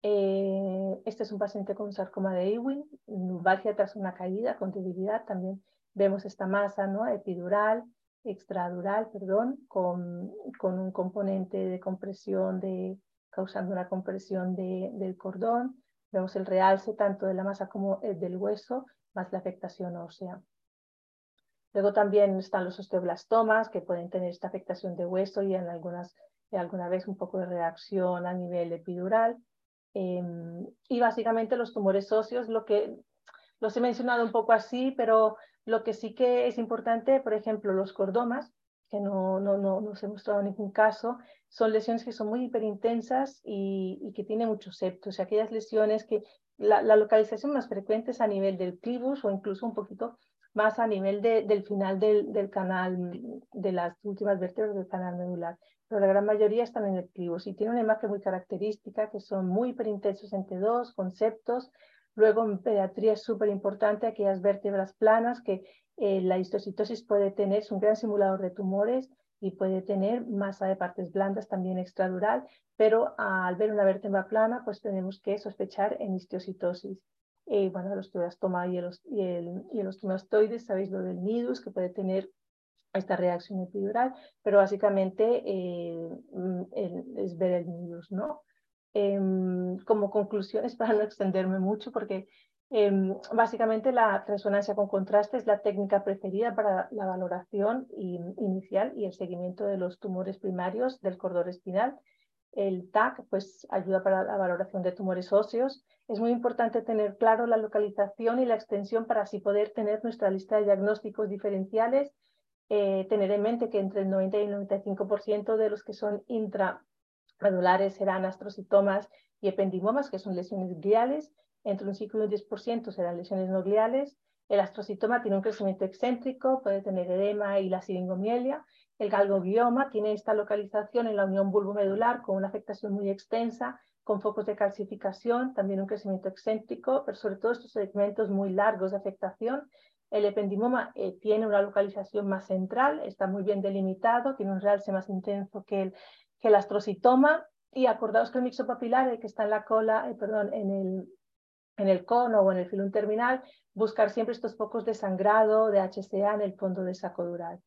Eh, este es un paciente con sarcoma de Ewing, lumbalgia tras una caída con debilidad. También vemos esta masa ¿no? epidural, extradural, perdón, con, con, un componente de compresión, de, causando una compresión de, del cordón. Vemos el realce tanto de la masa como el del hueso, más la afectación ósea. Luego también están los osteoblastomas, que pueden tener esta afectación de hueso y en algunas, alguna vez un poco de reacción a nivel epidural. Em, y básicamente los tumores óseos, lo que los he mencionado un poco así, pero lo que sí que es importante, por ejemplo, los cordomas, que no, no, no, no se ha mostrado ningún caso, son lesiones que son muy hiperintensas y, y que tienen muchos septos. O aquellas lesiones que la, localización más frecuente es a nivel del clivus o incluso un poquito más a nivel del final del, canal, de las últimas vértebras del canal medular. Pero la gran mayoría están en el clivus y tiene una imagen muy característica que son muy hiperintensos en T2, con septos, Luego en pediatría es súper importante aquellas vértebras planas que eh, la histocitosis puede tener, es un gran simulador de tumores y puede tener masa de partes blandas también extradural, pero al ver una vértebra plana pues tenemos que sospechar en histocitosis. Eh, bueno, los toma y, los, y, el, y los tumastoides, sabéis lo del nidus que puede tener esta reacción epidural, pero básicamente eh, mm, es ver el nidus, ¿no? Em, como conclusiones, para no extenderme mucho, porque em, básicamente la resonancia con contraste es la técnica preferida para la valoración inicial y el seguimiento de los tumores primarios del cordón espinal. El TAC pues, ayuda para la valoración de tumores óseos. Es muy importante tener claro la localización y la extensión para así poder tener nuestra lista de diagnósticos diferenciales. Eh, tener en mente que entre el 90 y el 95% de los que son intra medulares serán astrocitomas y ependimomas, que son lesiones gliales. Entre un 5 y un 10% serán lesiones no gliales. El astrocitoma tiene un crecimiento excéntrico, puede tener edema y la siringomielia. El galgobioma tiene esta localización en la unión bulbomedular con una afectación muy extensa, con focos de calcificación, también un crecimiento excéntrico, pero sobre todo estos segmentos muy largos de afectación. El ependimoma eh, tiene una localización más central, está muy bien delimitado, tiene un realce más intenso que el, el astrocitoma y acordaos que el mixopapilar, que está en la cola, eh, perdón, en el, en el cono o en el filum terminal, buscar siempre estos focos de sangrado, de HCA en el fondo de saco dural.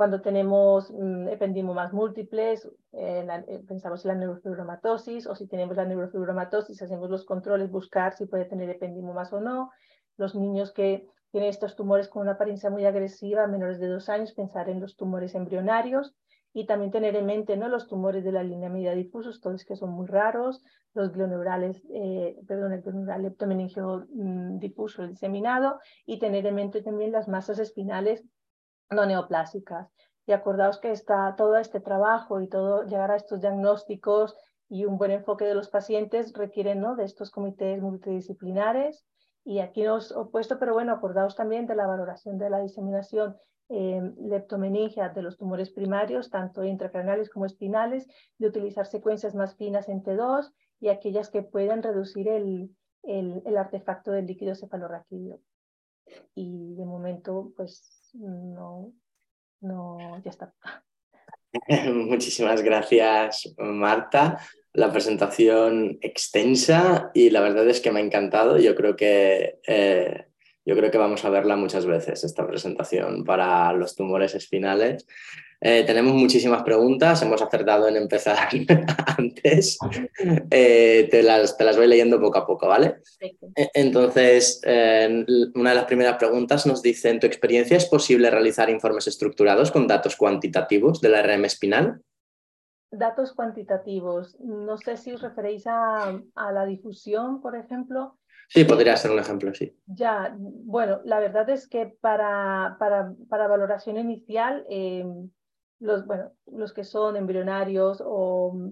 Cuando tenemos mm, ependimomas múltiples, eh, eh, pensamos en la neurofibromatosis o si tenemos la neurofibromatosis, hacemos los controles, buscar si puede tener ependimomas o no. Los niños que tienen estos tumores con una apariencia muy agresiva, menores de dos años, pensar en los tumores embrionarios y también tener en mente ¿no? los tumores de la línea media difusos, todos que son muy raros, los glioneurales, eh, perdón, el glioneural leptomeningio mm, difuso, el diseminado, y tener en mente también las masas espinales no neoplásicas. Y acordaos que está todo este trabajo y todo llegar a estos diagnósticos y un buen enfoque de los pacientes requieren ¿no? de estos comités multidisciplinares. Y aquí nos he puesto, pero bueno, acordaos también de la valoración de la diseminación eh, leptomeningia de los tumores primarios, tanto intracraneales como espinales, de utilizar secuencias más finas en T2 y aquellas que puedan reducir el, el, artefacto del líquido cefalorraquídeo. Y de momento, pues no, no, ya está. Muchísimas gracias, Marta. La presentación extensa y la verdad es que me ha encantado. Yo creo que eh, yo creo que vamos a verla muchas veces, esta presentación para los tumores espinales. Eh, tenemos muchísimas preguntas, hemos acertado en empezar antes. Eh, te, las, te, las, voy leyendo poco a poco, ¿vale? E, entonces, una de las primeras preguntas nos dice, ¿en tu experiencia es posible realizar informes estructurados con datos cuantitativos de la RM espinal? Datos cuantitativos. No sé si os referéis a, a la difusión, por ejemplo. Sí, podría ser un ejemplo, sí. Ya, bueno, la verdad es que para, para, para valoración inicial, eh, los, bueno, los que son embrionarios o,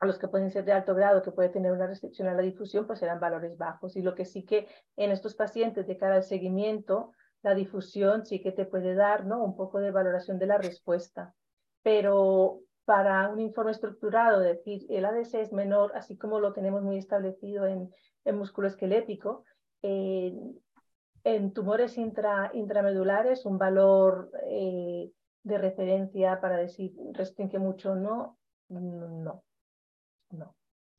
los que pueden ser de alto grado, que puede tener una restricción a la difusión, pues serán valores bajos. Y lo que sí que en estos pacientes de cara al seguimiento, la difusión sí que te puede dar ¿no? un poco de valoración de la respuesta. Pero para un informe estructurado, decir, el ADC es menor, así como lo tenemos muy establecido en en músculo esquelético. en tumores intra, intramedulares, un valor eh, de referencia para decir restringe mucho o no, no, no.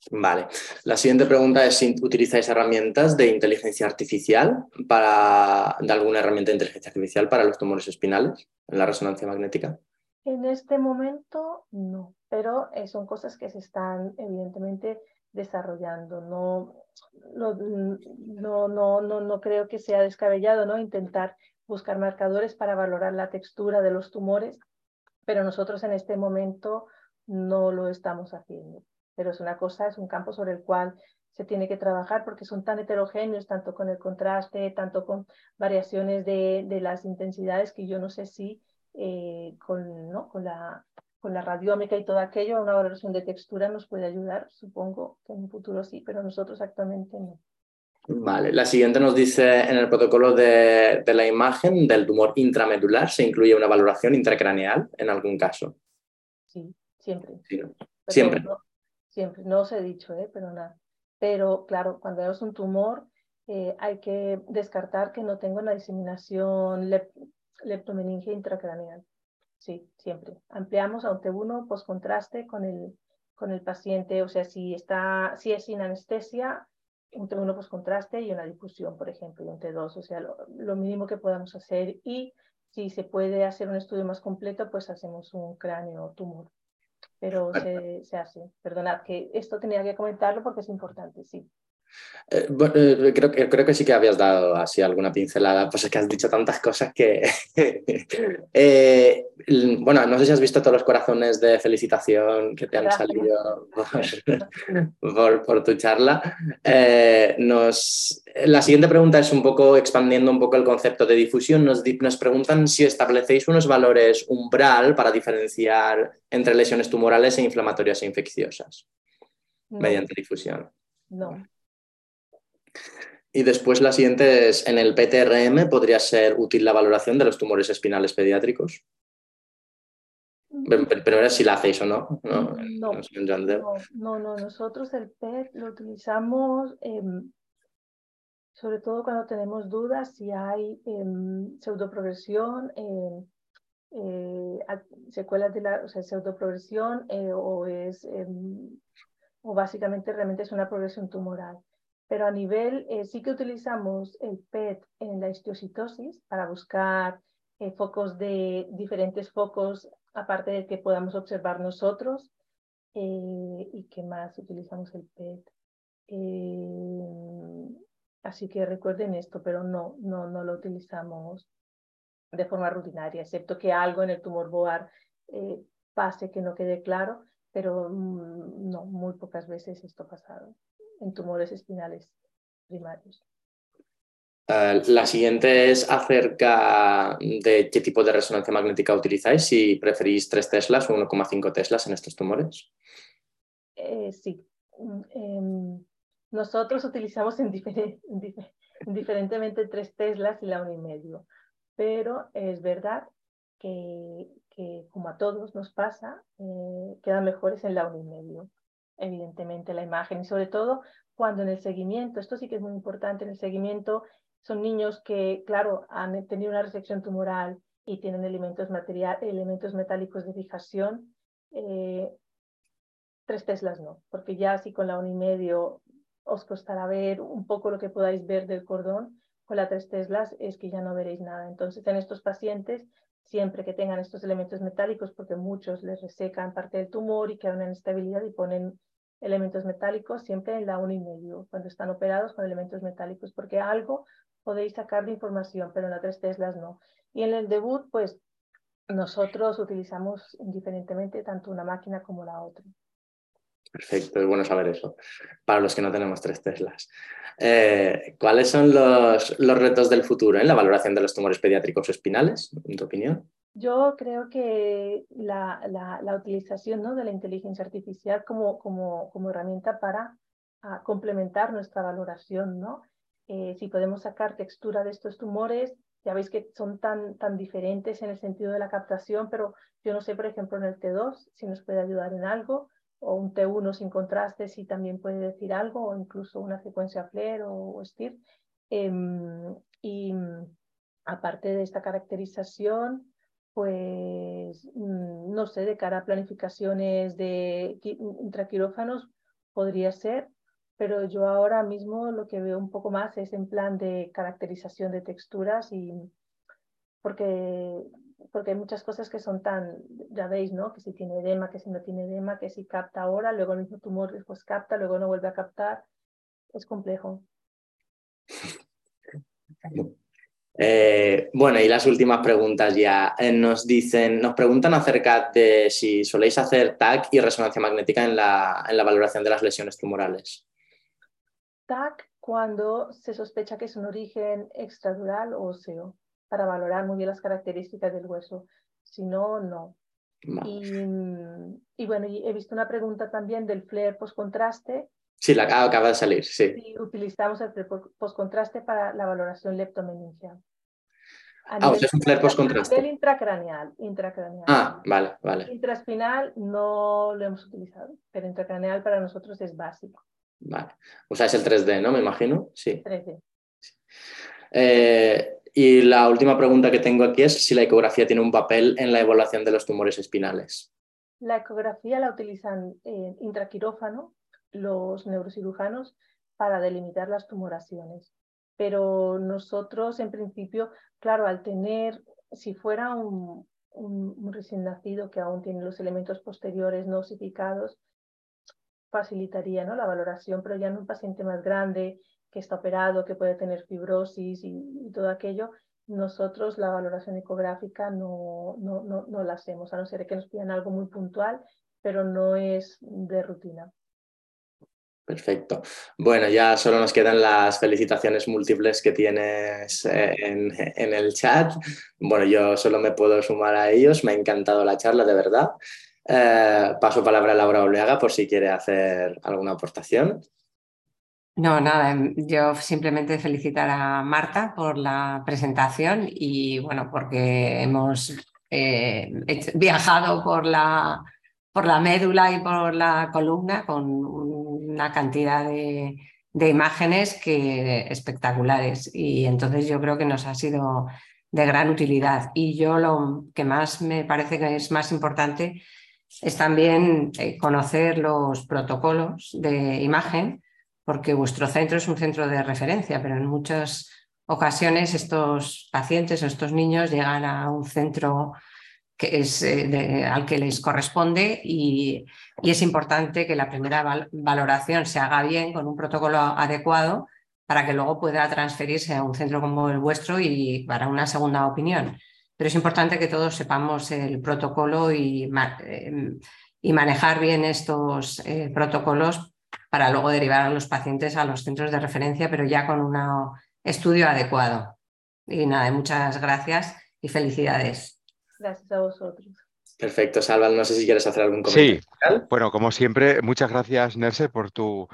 Vale. La siguiente pregunta es si utilizáis herramientas de inteligencia artificial para, de alguna herramienta de inteligencia artificial para los tumores espinales en la resonancia magnética. En este momento no, pero eh, son cosas que se están evidentemente desarrollando. No, no, no, no, no, creo que sea descabellado ¿no? intentar buscar marcadores para valorar la textura de los tumores, pero nosotros en este momento no lo estamos haciendo. Pero es una cosa, es un campo sobre el cual se tiene que trabajar porque son tan heterogéneos, tanto con el contraste, tanto con variaciones de, las intensidades, que yo no sé si eh, con la con la radiómica y todo aquello, una valoración de textura nos puede ayudar, supongo que en un futuro sí, pero nosotros actualmente no. Vale, la siguiente nos dice en el protocolo de, la imagen del tumor intramedular se incluye una valoración intracraneal en algún caso. Sí, siempre. siempre. No, siempre, no os he dicho, ¿eh? pero nada. Pero claro, cuando vemos un tumor eh, hay que descartar que no tenga una diseminación leptomeningia intracraneal. Sí, siempre. Ampliamos a un T1 post-contraste con el, con el paciente, o sea, si, está, si es sin anestesia, un T1 post-contraste y una difusión, por ejemplo, y un T2, o sea, lo, mínimo que podamos hacer. Y si se puede hacer un estudio más completo, pues hacemos un cráneo tumor. pero se, se hace. Perdonad que esto tenía que comentarlo porque es importante, sí. Eh, eh, creo, que, creo que sí que habías dado así alguna pincelada, pues es que has dicho tantas cosas que... Eh, bueno, no sé si has visto todos los corazones de felicitación que te han salido por, tu charla. nos, la siguiente pregunta es un poco expandiendo un poco el concepto de difusión. Nos, nos preguntan si establecéis unos valores umbral para diferenciar entre lesiones tumorales e inflamatorias e infecciosas mediante difusión. No. Y después la siguiente es, en el PTRM podría ser útil la valoración de los tumores espinales pediátricos. Primero si la hacéis o no. No, no, no, nosotros el PET lo utilizamos em, sobre todo cuando tenemos dudas si hay em, pseudoprogresión, em, eh, secuelas de la o sea, pseudoprogresión eh, o es o básicamente realmente es una progresión tumoral pero a nivel, eh, sí que utilizamos el PET en la histiocitosis para buscar eh, focos de diferentes focos, aparte de que podamos observar nosotros. Eh, ¿Y qué más utilizamos el PET? así que recuerden esto, pero no, no, no lo utilizamos de forma rutinaria, excepto que algo en el tumor boar pase que no quede claro, pero mm, no, muy pocas veces esto ha pasado en tumores espinales primarios. Eh, la siguiente es acerca de qué tipo de resonancia magnética utilizáis, si preferís 3 teslas o 1,5 teslas en estos tumores. Eh, sí. Mm, em, nosotros utilizamos en diferentemente 3 teslas y la 1,5, pero es verdad que, como a todos nos pasa, eh, quedan mejores en la 1,5 evidentemente la imagen y sobre todo cuando en el seguimiento, esto sí que es muy importante, en el seguimiento son niños que, claro, han tenido una resección tumoral y tienen elementos, material, elementos metálicos de fijación, eh, tres teslas no, porque ya así con la 1,5 y medio os costará ver un poco lo que podáis ver del cordón, con la tres teslas es que ya no veréis nada. Entonces en estos pacientes, siempre que tengan estos elementos metálicos, porque muchos les resecan parte del tumor y quedan en estabilidad y ponen elementos metálicos siempre en la 1,5 y medio, cuando están operados con elementos metálicos, porque algo podéis sacar de información, pero en la 3 Teslas no. Y en el debut, pues nosotros utilizamos indiferentemente tanto una máquina como la otra. Perfecto, es bueno saber eso, para los que no tenemos tres Teslas. Eh, ¿Cuáles son los, los, retos del futuro en la valoración de los tumores pediátricos espinales, en tu opinión? Yo creo que la, la, utilización ¿no? de la inteligencia artificial como, como, como herramienta para ah, complementar nuestra valoración, ¿no? Eh, si podemos sacar textura de estos tumores, ya veis que son tan, tan diferentes en el sentido de la captación, pero yo no sé, por ejemplo, en el T2 si nos puede ayudar en algo, o un T1 sin contraste si también puede decir algo, o incluso una secuencia FLAIR o, o STIR. Em, y aparte de esta caracterización, pues mm, no sé, de cara a planificaciones de intraquirófanos podría ser, pero yo ahora mismo lo que veo un poco más es en plan de caracterización de texturas y porque, porque hay muchas cosas que son tan, ya veis, ¿no? Que si tiene edema, que si no tiene edema, que si capta ahora, luego el mismo tumor después capta, luego no vuelve a captar. Es complejo. Eh, bueno, y las últimas preguntas ya. Eh, nos dicen, nos preguntan acerca de si soléis hacer TAC y resonancia magnética en la, en la valoración de las lesiones tumorales. TAC cuando se sospecha que es un origen extradural o óseo, para valorar muy bien las características del hueso. Si no, no. Y, bueno, he visto una pregunta también del flare post-contraste. Sí, la acaba de salir, sí. utilizamos el post-contraste para la valoración leptomeningeal. Ah, o sea, es un flare post-contraste. A nivel intracraneal, intracraneal. Ah, vale, vale. Intraspinal no lo hemos utilizado, pero intracraneal para nosotros es básico. Vale. O sea, es el 3D, ¿no? Me imagino. Sí. 3D. Eh, y la última pregunta que tengo aquí es si la ecografía tiene un papel en la evaluación de los tumores espinales. La ecografía la utilizan en intraquirófano los neurocirujanos para delimitar las tumoraciones. Pero nosotros, en principio, claro, al tener, si fuera un, recién nacido que aún tiene los elementos posteriores no osificados, facilitaría ¿no? la valoración, pero ya en un paciente más grande que está operado, que puede tener fibrosis y, todo aquello, nosotros la valoración ecográfica no, no, no, no, la hacemos, a no ser que nos pidan algo muy puntual, pero no es de rutina. Perfecto. Bueno, ya solo nos quedan las felicitaciones múltiples que tienes eh, en, el chat. Bueno, yo solo me puedo sumar a ellos. Me ha encantado la charla, de verdad. Eh, paso palabra a Laura Oleaga por si quiere hacer alguna aportación. No, nada, em, yo simplemente felicitar a Marta por la presentación y bueno, porque hemos eh, viajado por la, por la médula y por la columna con una cantidad de, imágenes que espectaculares y entonces yo creo que nos ha sido de gran utilidad. Y yo lo que más me parece que es más importante es también eh, conocer los protocolos de imagen, porque vuestro centro es un centro de referencia, pero en muchas ocasiones estos pacientes o estos niños llegan a un centro que es, eh, al que les corresponde y, es importante que la primera valoración se haga bien con un protocolo adecuado para que luego pueda transferirse a un centro como el vuestro y para una segunda opinión. Pero es importante que todos sepamos el protocolo y, eh, y manejar bien estos eh, protocolos para luego derivar a los pacientes a los centros de referencia, pero ya con un estudio adecuado. Y nada, muchas gracias y felicidades. Gracias a vosotros. Perfecto, Salva, no sé si quieres hacer algún comentario. Sí, bueno, como siempre, muchas gracias, Nerse, por tu,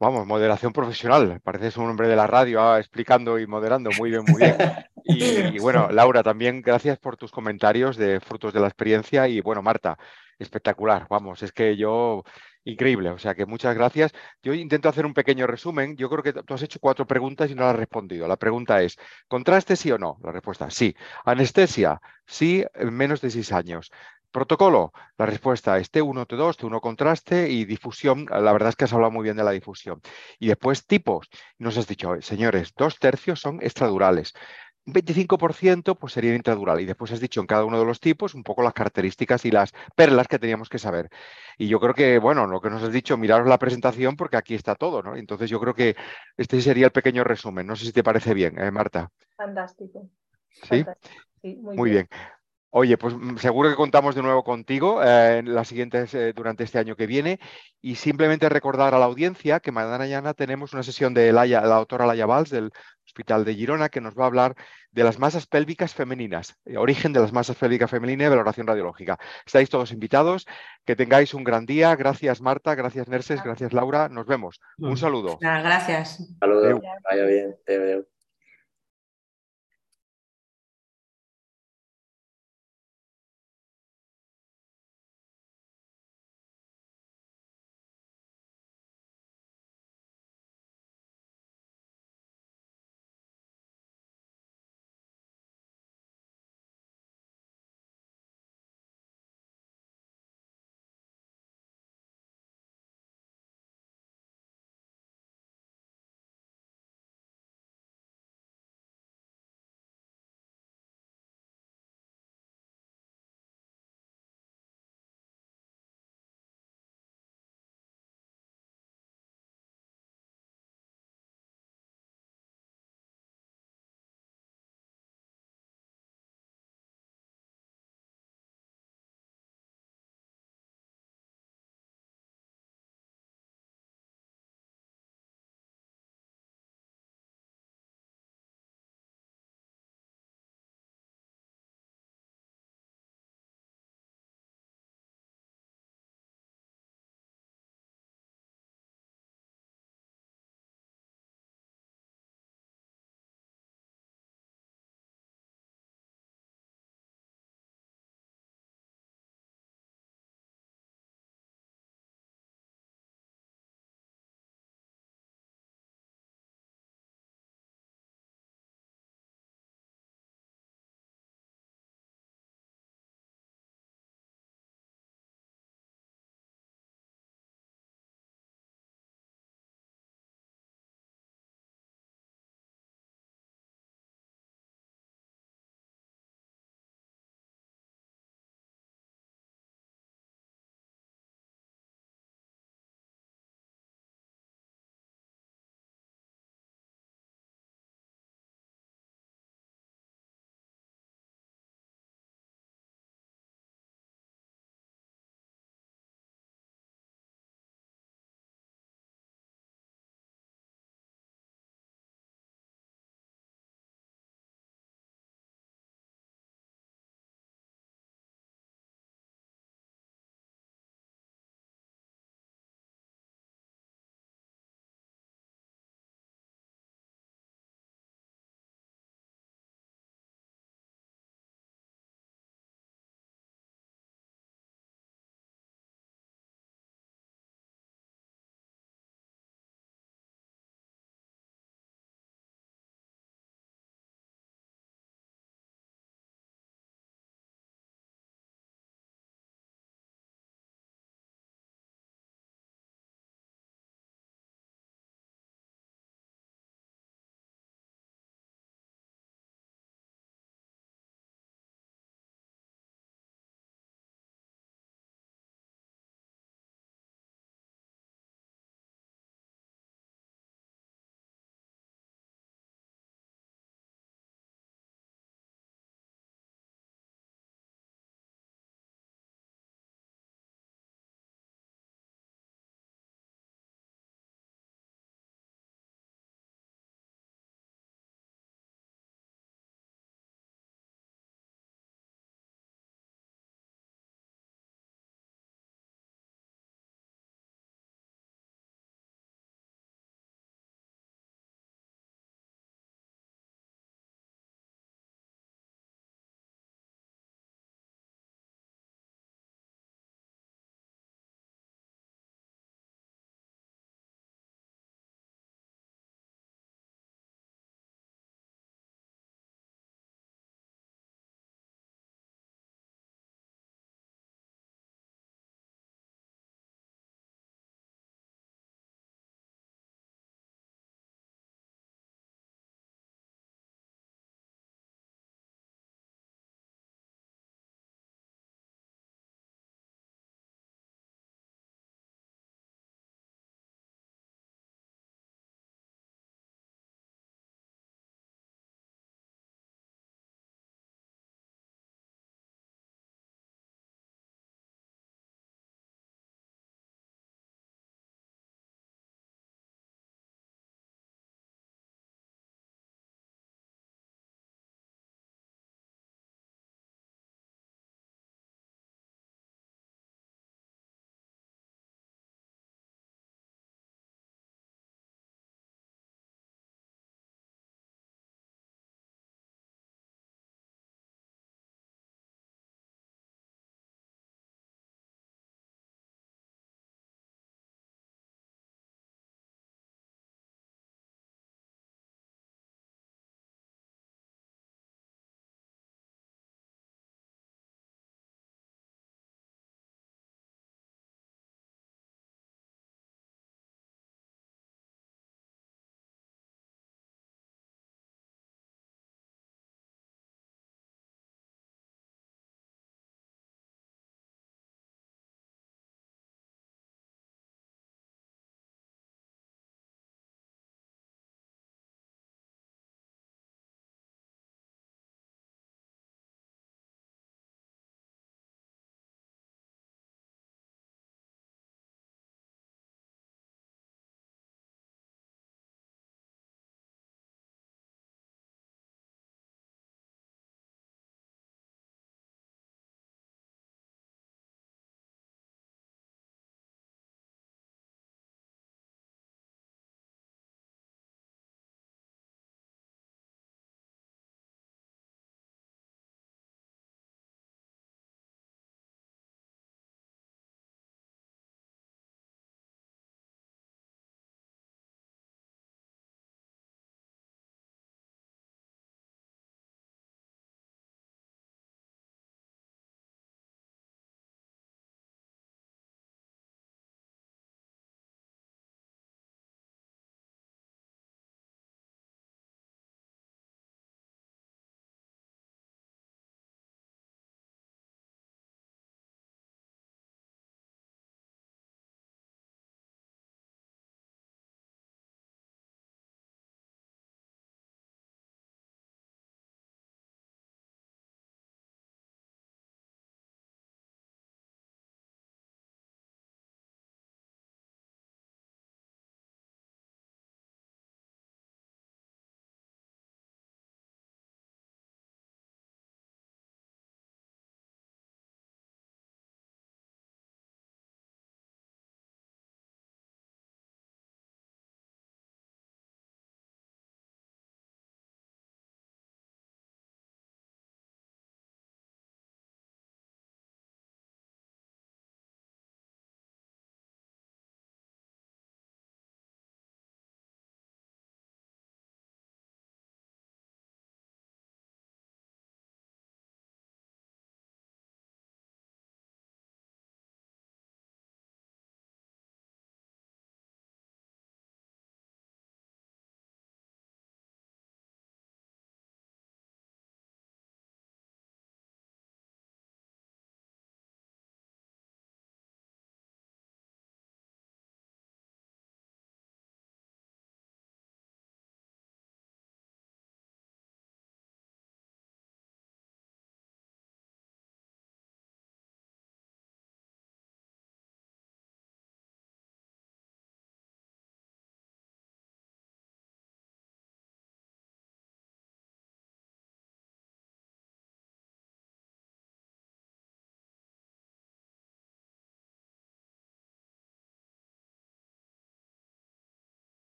vamos, moderación profesional. Pareces un hombre de la radio ah, explicando y moderando. Muy bien, muy bien. Y, bueno, Laura, también gracias por tus comentarios de frutos de la experiencia. Y bueno, Marta, espectacular. Vamos, es que yo Increíble, o sea que muchas gracias. Yo intento hacer un pequeño resumen. Yo creo que tú has hecho cuatro preguntas y no las has respondido. La pregunta es, ¿contraste sí o no? La respuesta, sí. Anestesia, sí, en menos de seis años. Protocolo, la respuesta es T1, T2, T1 contraste y difusión. La verdad es que has hablado muy bien de la difusión. Y después tipos. Nos has dicho, señores, dos tercios son extradurales. 25% pues sería intradural. Y después has dicho en cada uno de los tipos un poco las características y las perlas que teníamos que saber. Y yo creo que, bueno, lo que nos has dicho, miraros la presentación porque aquí está todo, ¿no? Entonces yo creo que este sería el pequeño resumen. No sé si te parece bien, ¿eh, Marta. Fantástico. ¿Sí? muy, bien. Oye, pues mm, seguro que contamos de nuevo contigo eh, en las siguientes eh, durante este año que viene y simplemente recordar a la audiencia que mañana tenemos una sesión de la doctora Laia Valls del Hospital de Girona que nos va a hablar de las masas pélvicas femeninas, eh, origen de las masas pélvicas femeninas y valoración radiológica. Estáis todos invitados, que tengáis un gran día. Gracias Marta, gracias Nerses, gracias Laura. Nos vemos. Un saludo. Gracias. Saludos. Vaya bien.